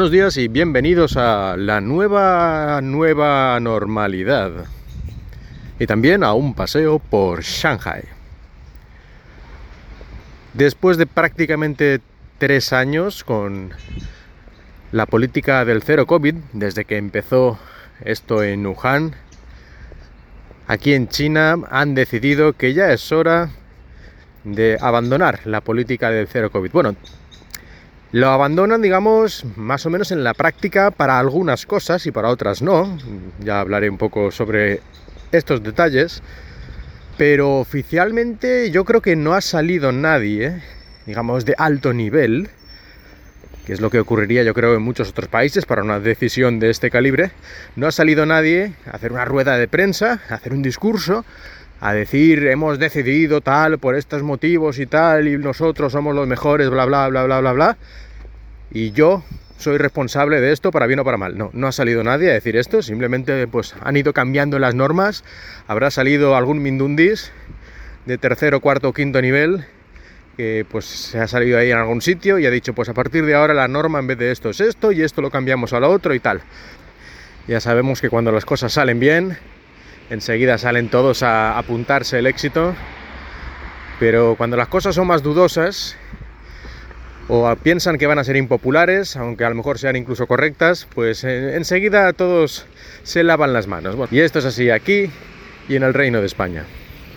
Buenos días y bienvenidos a la nueva, nueva normalidad. Y también a un paseo por Shanghai. Después de prácticamente tres años con la política del cero COVID, desde que empezó esto en Wuhan, aquí en China han decidido que ya es hora de abandonar la política del cero COVID. Bueno, lo abandonan, digamos, más o menos en la práctica para algunas cosas y para otras no. Ya hablaré un poco sobre estos detalles. Pero oficialmente yo creo que no ha salido nadie, digamos, de alto nivel, que es lo que ocurriría yo creo en muchos otros países para una decisión de este calibre. No ha salido nadie a hacer una rueda de prensa, a hacer un discurso, a decir hemos decidido tal por estos motivos y tal y nosotros somos los mejores, bla, bla, bla, bla, bla, bla y yo soy responsable de esto para bien o para mal. No, no ha salido nadie a decir esto, simplemente pues han ido cambiando las normas, habrá salido algún Mindundis de tercero, cuarto o quinto nivel que pues se ha salido ahí en algún sitio y ha dicho pues a partir de ahora la norma en vez de esto es esto y esto lo cambiamos a lo otro y tal. Ya sabemos que cuando las cosas salen bien, enseguida salen todos a apuntarse el éxito, pero cuando las cosas son más dudosas o piensan que van a ser impopulares, aunque a lo mejor sean incluso correctas, pues eh, enseguida todos se lavan las manos. y esto es así aquí y en el Reino de España.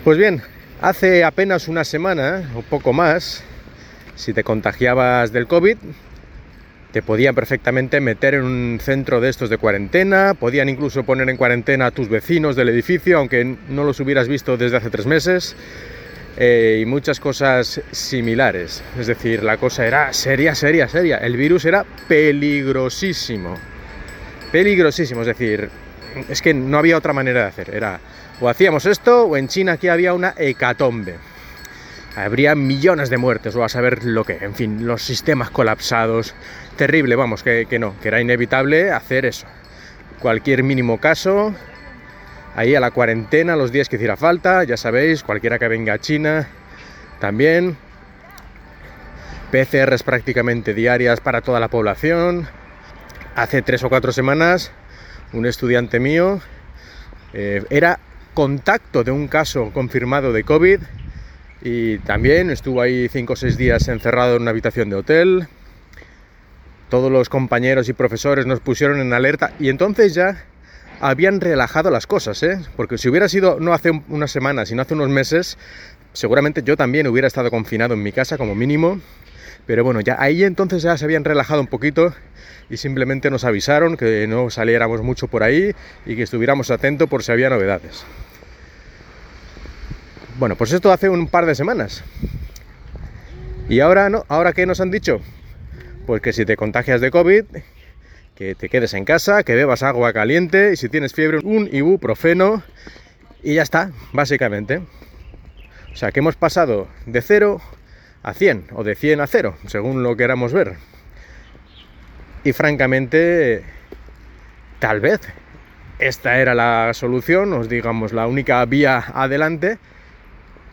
Pues bien, hace apenas una semana o poco más, si te contagiabas del COVID, te podían perfectamente meter en un centro de estos de cuarentena, podían incluso poner en cuarentena a tus vecinos del edificio, aunque no los hubieras visto desde hace tres meses. Eh, y muchas cosas similares. Es decir, la cosa era seria, seria, seria. El virus era peligrosísimo. Peligrosísimo, es decir, es que no había otra manera de hacer. Era o hacíamos esto o en China aquí había una hecatombe. Habría millones de muertes o a saber lo que. En fin, los sistemas colapsados. Terrible, vamos, que, que no, que era inevitable hacer eso. Cualquier mínimo caso, ahí a la cuarentena los días que hiciera falta, ya sabéis, cualquiera que venga a China también. PCRs prácticamente diarias para toda la población. Hace tres o cuatro semanas, un estudiante mío eh, era contacto de un caso confirmado de COVID y también estuvo ahí cinco o seis días encerrado en una habitación de hotel. Todos los compañeros y profesores nos pusieron en alerta y entonces ya habían relajado las cosas, ¿eh? Porque si hubiera sido no hace unas semanas, sino hace unos meses, seguramente yo también hubiera estado confinado en mi casa como mínimo. Pero bueno, ya ahí entonces ya se habían relajado un poquito y simplemente nos avisaron que no saliéramos mucho por ahí y que estuviéramos atentos por si había novedades. Bueno, pues esto hace un par de semanas. Y ahora no, ahora qué nos han dicho? Pues que si te contagias de COVID, que te quedes en casa, que bebas agua caliente y si tienes fiebre un ibuprofeno y ya está, básicamente. O sea que hemos pasado de 0 a 100 o de 100 a 0, según lo queramos ver. Y francamente, tal vez esta era la solución, os digamos la única vía adelante,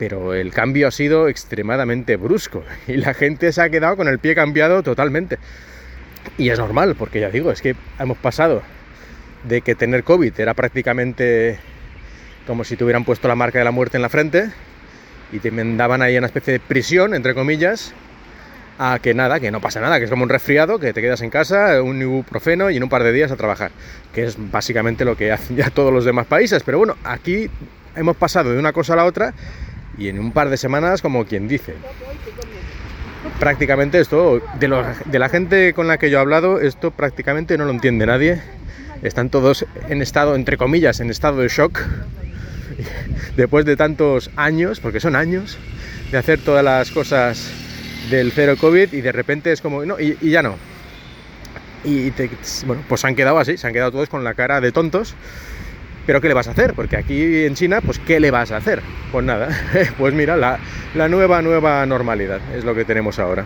pero el cambio ha sido extremadamente brusco y la gente se ha quedado con el pie cambiado totalmente. Y es normal, porque ya digo, es que hemos pasado de que tener COVID era prácticamente como si te hubieran puesto la marca de la muerte en la frente y te mandaban ahí una especie de prisión, entre comillas, a que nada, que no pasa nada, que es como un resfriado, que te quedas en casa, un ibuprofeno y en un par de días a trabajar, que es básicamente lo que hacen ya todos los demás países. Pero bueno, aquí hemos pasado de una cosa a la otra y en un par de semanas, como quien dice prácticamente esto, de, la gente con la que yo he hablado, esto prácticamente no lo entiende nadie. Están todos en estado, entre comillas, en estado de shock. Después de tantos años, porque son años, de hacer todas las cosas del cero COVID y de repente es como, no, y, ya no. Y bueno, pues se han quedado así, se han quedado todos con la cara de tontos pero ¿qué le vas a hacer? Porque aquí en China, pues ¿qué le vas a hacer? Pues nada, pues mira, la, la nueva, nueva normalidad es lo que tenemos ahora.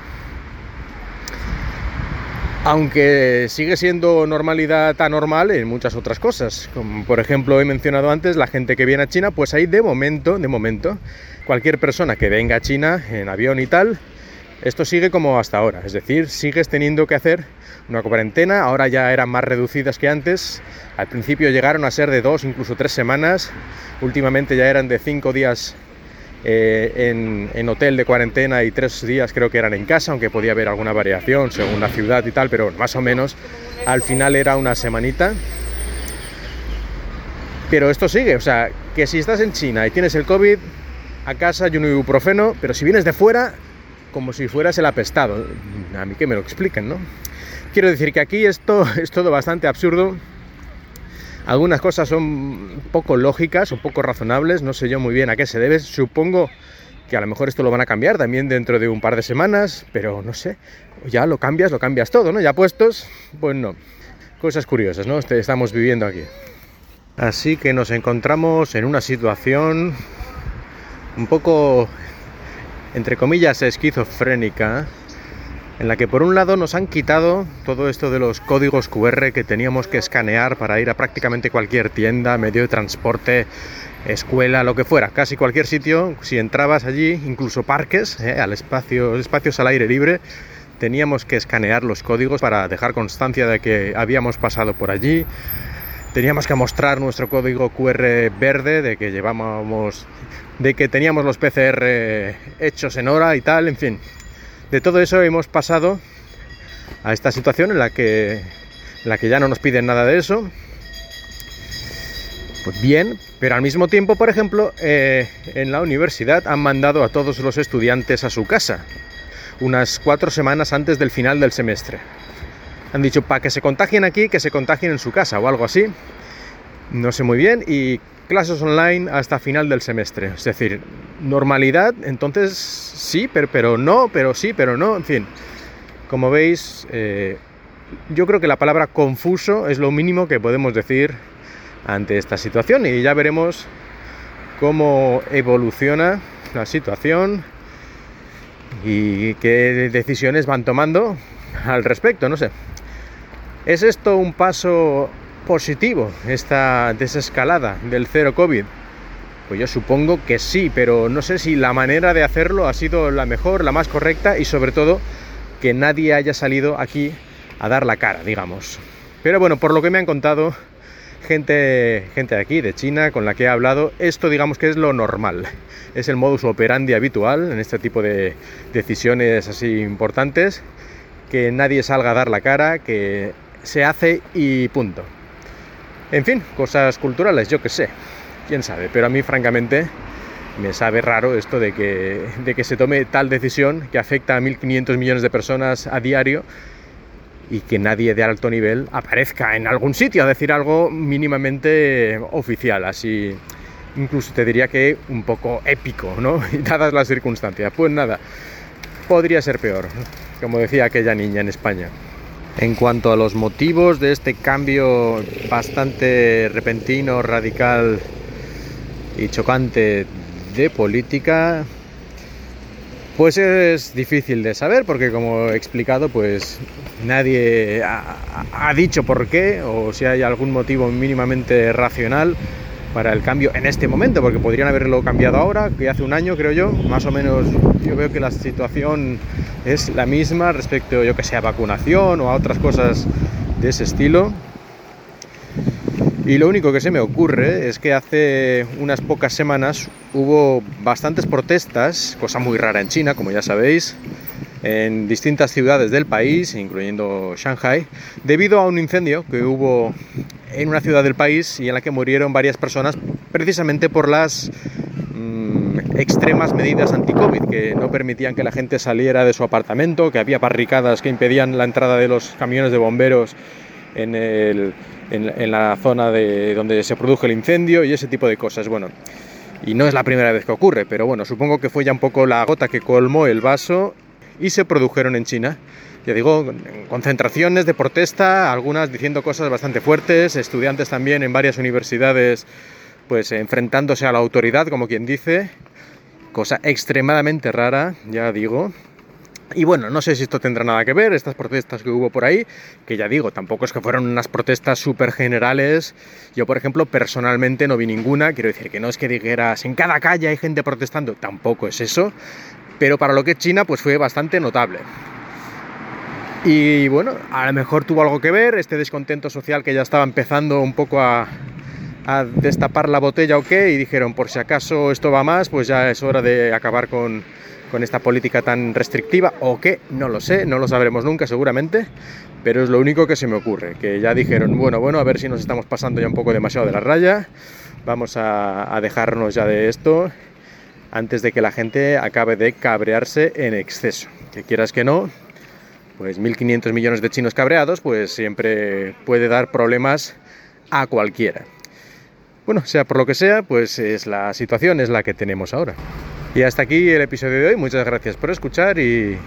Aunque sigue siendo normalidad anormal en muchas otras cosas. Como por ejemplo he mencionado antes, la gente que viene a China, pues ahí de momento, de momento, cualquier persona que venga a China en avión y tal, esto sigue como hasta ahora, es decir, sigues teniendo que hacer una cuarentena, ahora ya eran más reducidas que antes, al principio llegaron a ser de dos, incluso tres semanas, últimamente ya eran de cinco días eh, en, hotel de cuarentena y tres días creo que eran en casa, aunque podía haber alguna variación según la ciudad y tal, pero más o menos al final era una semanita. Pero esto sigue, o sea, que si estás en China y tienes el COVID, a casa y un ibuprofeno, pero si vienes de fuera, como si fueras el apestado. A mí que me lo expliquen, ¿no? Quiero decir que aquí esto es todo bastante absurdo. Algunas cosas son poco lógicas, un poco razonables, no sé yo muy bien a qué se debe. Supongo que a lo mejor esto lo van a cambiar también dentro de un par de semanas, pero no sé, ya lo cambias, lo cambias todo, ¿no? Ya puestos, pues no. Cosas curiosas, ¿no? Este, estamos viviendo aquí. Así que nos encontramos en una situación un poco entre comillas, esquizofrénica, en la que por un lado nos han quitado todo esto de los códigos QR que teníamos que escanear para ir a prácticamente cualquier tienda, medio de transporte, escuela, lo que fuera, casi cualquier sitio, si entrabas allí, incluso parques, eh, al espacio, espacios al aire libre, teníamos que escanear los códigos para dejar constancia de que habíamos pasado por allí. Teníamos que mostrar nuestro código QR verde de que llevábamos de que teníamos los PCR hechos en hora y tal, en fin. De todo eso hemos pasado a esta situación en la que, la que ya no nos piden nada de eso. Pues bien, pero al mismo tiempo, por ejemplo, eh, en la universidad han mandado a todos los estudiantes a su casa, unas cuatro semanas antes del final del semestre. Han dicho, para que se contagien aquí, que se contagien en su casa o algo así. No sé muy bien. Y clases online hasta final del semestre. Es decir, normalidad, entonces sí, pero, no, pero sí, pero no, en fin. Como veis, eh, yo creo que la palabra confuso es lo mínimo que podemos decir ante esta situación y ya veremos cómo evoluciona la situación y qué decisiones van tomando al respecto, no sé. ¿Es esto un paso positivo esta desescalada del cero COVID? Pues yo supongo que sí, pero no sé si la manera de hacerlo ha sido la mejor, la más correcta y sobre todo que nadie haya salido aquí a dar la cara, digamos. Pero bueno, por lo que me han contado gente, gente de aquí, de China, con la que he hablado, esto digamos que es lo normal. Es el modus operandi habitual en este tipo de decisiones así importantes, que nadie salga a dar la cara, que se hace y punto. En fin, cosas culturales, yo que sé, quién sabe, pero a mí francamente me sabe raro esto de que, de que se tome tal decisión que afecta a 1.500 millones de personas a diario y que nadie de alto nivel aparezca en algún sitio a decir algo mínimamente oficial, así incluso te diría que un poco épico, ¿no? Dadas las circunstancias. Pues nada, podría ser peor, como decía aquella niña en España. En cuanto a los motivos de este cambio bastante repentino, radical y chocante de política, pues es difícil de saber porque como he explicado, pues nadie ha, dicho por qué o si hay algún motivo mínimamente racional para el cambio en este momento, porque podrían haberlo cambiado ahora, que hace un año creo yo, más o menos yo veo que la situación es la misma respecto, yo que sé, a vacunación o a otras cosas de ese estilo. Y lo único que se me ocurre es que hace unas pocas semanas hubo bastantes protestas, cosa muy rara en China, como ya sabéis, en distintas ciudades del país, incluyendo Shanghai, debido a un incendio que hubo en una ciudad del país y en la que murieron varias personas precisamente por las mm, extremas medidas anti-COVID que no permitían que la gente saliera de su apartamento, que había barricadas que impedían la entrada de los camiones de bomberos en, en la zona de donde se produjo el incendio y ese tipo de cosas. Bueno, y no es la primera vez que ocurre, pero bueno, supongo que fue ya un poco la gota que colmó el vaso y se produjeron en China. Ya digo, concentraciones de protesta, algunas diciendo cosas bastante fuertes, estudiantes también en varias universidades pues enfrentándose a la autoridad, como quien dice, cosa extremadamente rara, ya digo. Y bueno, no sé si esto tendrá nada que ver, estas protestas que hubo por ahí, que ya digo, tampoco es que fueron unas protestas súper generales. Yo, por ejemplo, personalmente no vi ninguna, quiero decir que no es que dijeras en cada calle hay gente protestando, tampoco es eso pero para lo que es China pues fue bastante notable. Y bueno, a lo mejor tuvo algo que ver este descontento social que ya estaba empezando un poco a, destapar la botella o qué, y dijeron, por si acaso esto va más, pues ya es hora de acabar con, con esta política tan restrictiva, o qué, no lo sé, no lo sabremos nunca seguramente, pero es lo único que se me ocurre, que ya dijeron, bueno, bueno, a ver si nos estamos pasando ya un poco demasiado de la raya, vamos a, a dejarnos ya de esto antes de que la gente acabe de cabrearse en exceso, que quieras que no, pues 1.500 millones de chinos cabreados, pues siempre puede dar problemas a cualquiera. Bueno, sea por lo que sea, pues es la situación, es la que tenemos ahora. Y hasta aquí el episodio de hoy, muchas gracias por escuchar y,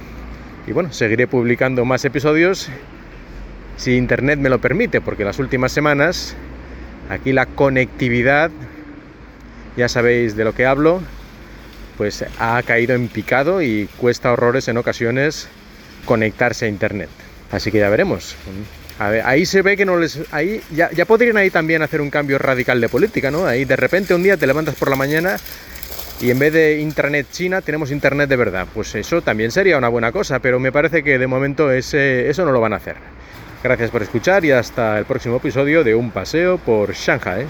bueno, seguiré publicando más episodios si internet me lo permite, porque las últimas semanas aquí la conectividad, ya sabéis de lo que hablo, pues ha caído en picado y cuesta horrores en ocasiones conectarse a internet. Así que ya veremos. A ver, ahí se ve que no les. Ahí ya, ya podrían ahí también hacer un cambio radical de política, ¿no? Ahí de repente un día te levantas por la mañana y en vez de internet china tenemos internet de verdad. Pues eso también sería una buena cosa, pero me parece que de momento ese, eso no lo van a hacer. Gracias por escuchar y hasta el próximo episodio de Un paseo por Shanghai.